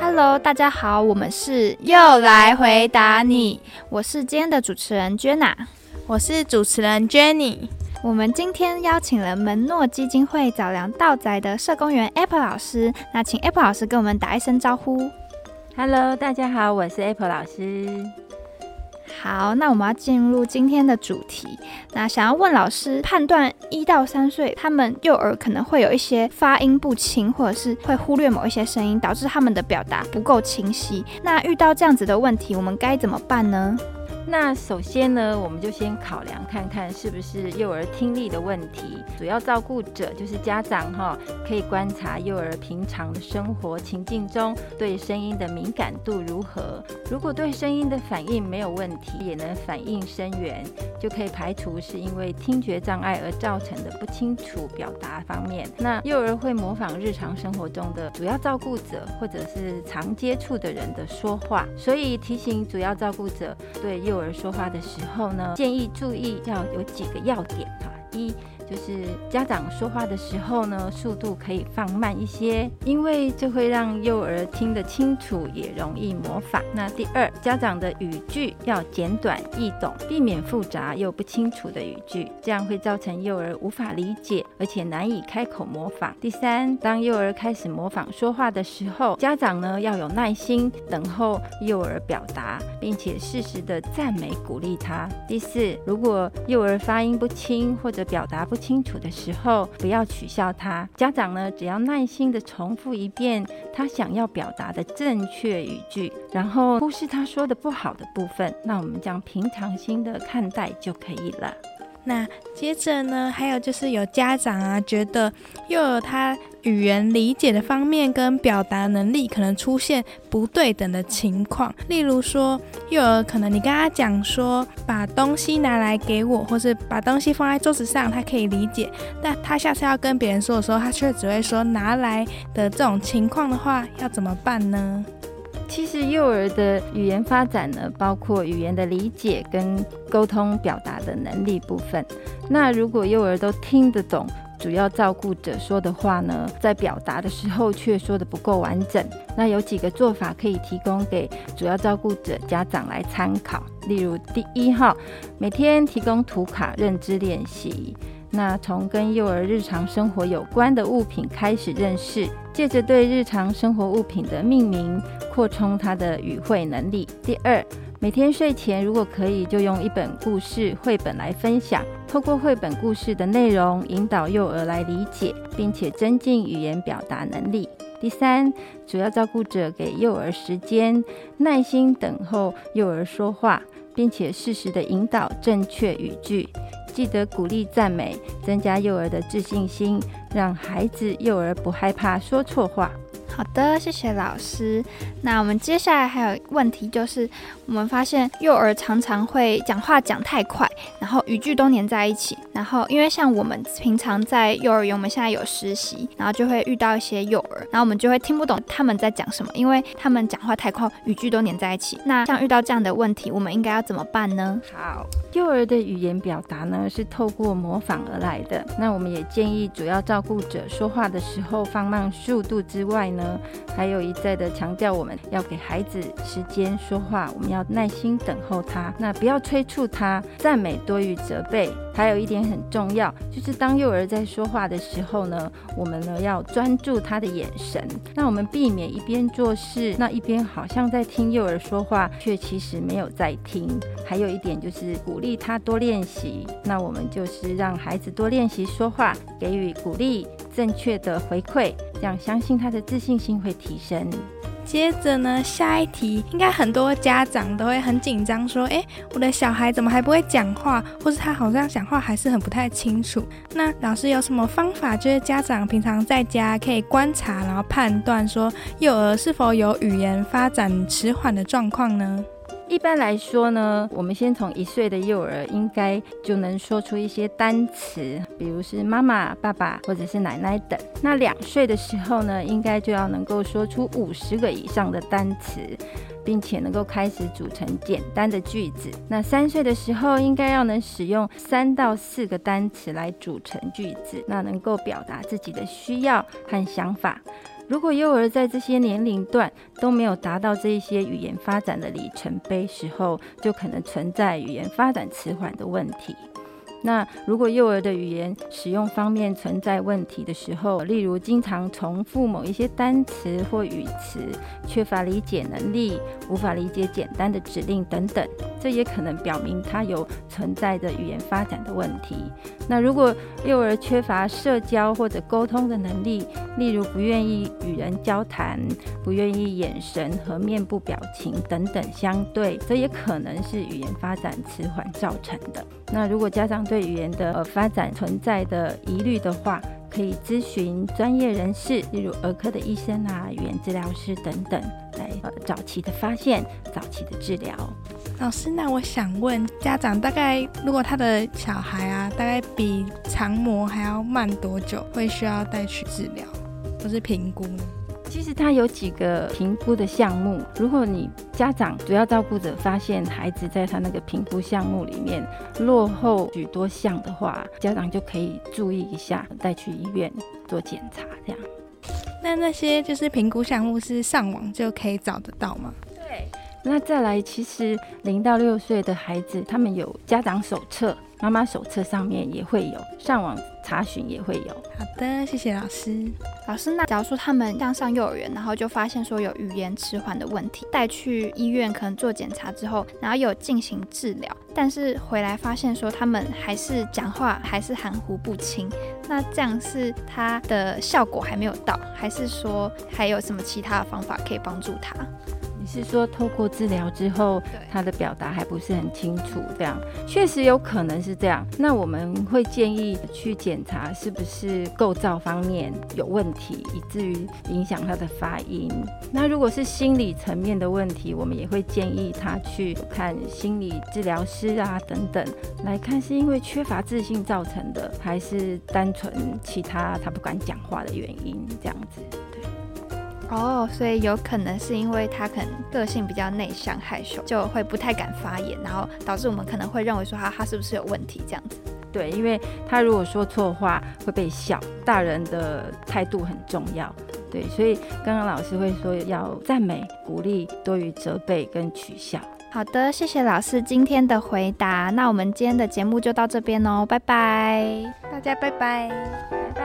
Hello，大家好，我们是又来回答你，我是今天的主持人 Jenna，我是主持人 Jenny。我们今天邀请了门诺基金会早良道宅的社工员 Apple 老师，那请 Apple 老师跟我们打一声招呼。Hello，大家好，我是 Apple 老师。好，那我们要进入今天的主题。那想要问老师，判断一到三岁他们幼儿可能会有一些发音不清，或者是会忽略某一些声音，导致他们的表达不够清晰。那遇到这样子的问题，我们该怎么办呢？那首先呢，我们就先考量看看是不是幼儿听力的问题。主要照顾者就是家长哈，可以观察幼儿平常的生活情境中对声音的敏感度如何。如果对声音的反应没有问题，也能反应声源，就可以排除是因为听觉障碍而造成的不清楚表达方面。那幼儿会模仿日常生活中的主要照顾者或者是常接触的人的说话，所以提醒主要照顾者对幼幼儿说话的时候呢，建议注意要有几个要点哈，一。就是家长说话的时候呢，速度可以放慢一些，因为这会让幼儿听得清楚，也容易模仿。那第二，家长的语句要简短易懂，避免复杂又不清楚的语句，这样会造成幼儿无法理解，而且难以开口模仿。第三，当幼儿开始模仿说话的时候，家长呢要有耐心等候幼儿表达，并且适时的赞美鼓励他。第四，如果幼儿发音不清或者表达不不清楚的时候，不要取笑他。家长呢，只要耐心的重复一遍他想要表达的正确语句，然后忽视他说的不好的部分，那我们将平常心的看待就可以了。那接着呢，还有就是有家长啊，觉得幼儿他语言理解的方面跟表达能力可能出现不对等的情况。例如说，幼儿可能你跟他讲说把东西拿来给我，或是把东西放在桌子上，他可以理解。但他下次要跟别人说的时候，他却只会说拿来的这种情况的话，要怎么办呢？其实幼儿的语言发展呢，包括语言的理解跟沟通表达的能力部分。那如果幼儿都听得懂主要照顾者说的话呢，在表达的时候却说的不够完整，那有几个做法可以提供给主要照顾者家长来参考。例如，第一号，每天提供图卡认知练习。那从跟幼儿日常生活有关的物品开始认识，借着对日常生活物品的命名，扩充他的语汇能力。第二，每天睡前如果可以，就用一本故事绘本来分享，透过绘本故事的内容，引导幼儿来理解，并且增进语言表达能力。第三，主要照顾者给幼儿时间，耐心等候幼儿说话，并且适时的引导正确语句。记得鼓励赞美，增加幼儿的自信心，让孩子幼儿不害怕说错话。好的，谢谢老师。那我们接下来还有问题，就是我们发现幼儿常常会讲话讲太快，然后语句都连在一起。然后因为像我们平常在幼儿园，我们现在有实习，然后就会遇到一些幼儿，然后我们就会听不懂他们在讲什么，因为他们讲话太快，语句都连在一起。那像遇到这样的问题，我们应该要怎么办呢？好，幼儿的语言表达呢是透过模仿而来的。那我们也建议主要照顾者说话的时候放慢速度之外呢。还有一再的强调，我们要给孩子时间说话，我们要耐心等候他，那不要催促他，赞美多于责备。还有一点很重要，就是当幼儿在说话的时候呢，我们呢要专注他的眼神，那我们避免一边做事，那一边好像在听幼儿说话，却其实没有在听。还有一点就是鼓励他多练习，那我们就是让孩子多练习说话，给予鼓励，正确的回馈，这样相信他的自信心会提升。接着呢，下一题应该很多家长都会很紧张，说：“哎，我的小孩怎么还不会讲话？或是他好像讲话还是很不太清楚。”那老师有什么方法，就是家长平常在家可以观察，然后判断说幼儿是否有语言发展迟缓的状况呢？一般来说呢，我们先从一岁的幼儿应该就能说出一些单词，比如是妈妈、爸爸或者是奶奶等。那两岁的时候呢，应该就要能够说出五十个以上的单词。并且能够开始组成简单的句子。那三岁的时候，应该要能使用三到四个单词来组成句子，那能够表达自己的需要和想法。如果幼儿在这些年龄段都没有达到这一些语言发展的里程碑时候，就可能存在语言发展迟缓的问题。那如果幼儿的语言使用方面存在问题的时候，例如经常重复某一些单词或语词，缺乏理解能力，无法理解简单的指令等等，这也可能表明他有存在的语言发展的问题。那如果幼儿缺乏社交或者沟通的能力，例如不愿意与人交谈，不愿意眼神和面部表情等等相对，这也可能是语言发展迟缓造成的。那如果家长对语言的发展存在的疑虑的话，可以咨询专业人士，例如儿科的医生啊、语言治疗师等等，来呃早期的发现、早期的治疗。老师，那我想问家长，大概如果他的小孩啊，大概比常模还要慢多久，会需要带去治疗或是评估呢？其实它有几个评估的项目，如果你家长主要照顾者发现孩子在他那个评估项目里面落后许多项的话，家长就可以注意一下，带去医院做检查，这样。那那些就是评估项目是上网就可以找得到吗？那再来，其实零到六岁的孩子，他们有家长手册。妈妈手册上面也会有，上网查询也会有。好的，谢谢老师。老师，那假如说他们刚上幼儿园，然后就发现说有语言迟缓的问题，带去医院可能做检查之后，然后有进行治疗，但是回来发现说他们还是讲话还是含糊不清，那这样是他的效果还没有到，还是说还有什么其他的方法可以帮助他？你是说透过治疗之后，他的表达还不是很清楚，这样确实有可能是这样。那我们会建议去检查是不是构造方面有问题，以至于影响他的发音。那如果是心理层面的问题，我们也会建议他去看心理治疗师啊等等，来看是因为缺乏自信造成的，还是单纯其他他不敢讲话的原因，这样子。哦，所以有可能是因为他可能个性比较内向害羞，就会不太敢发言，然后导致我们可能会认为说他他是不是有问题这样子？对，因为他如果说错话会被笑，大人的态度很重要。对，所以刚刚老师会说要赞美、鼓励多于责备跟取笑。好的，谢谢老师今天的回答。那我们今天的节目就到这边哦，拜拜，大家拜拜，拜拜。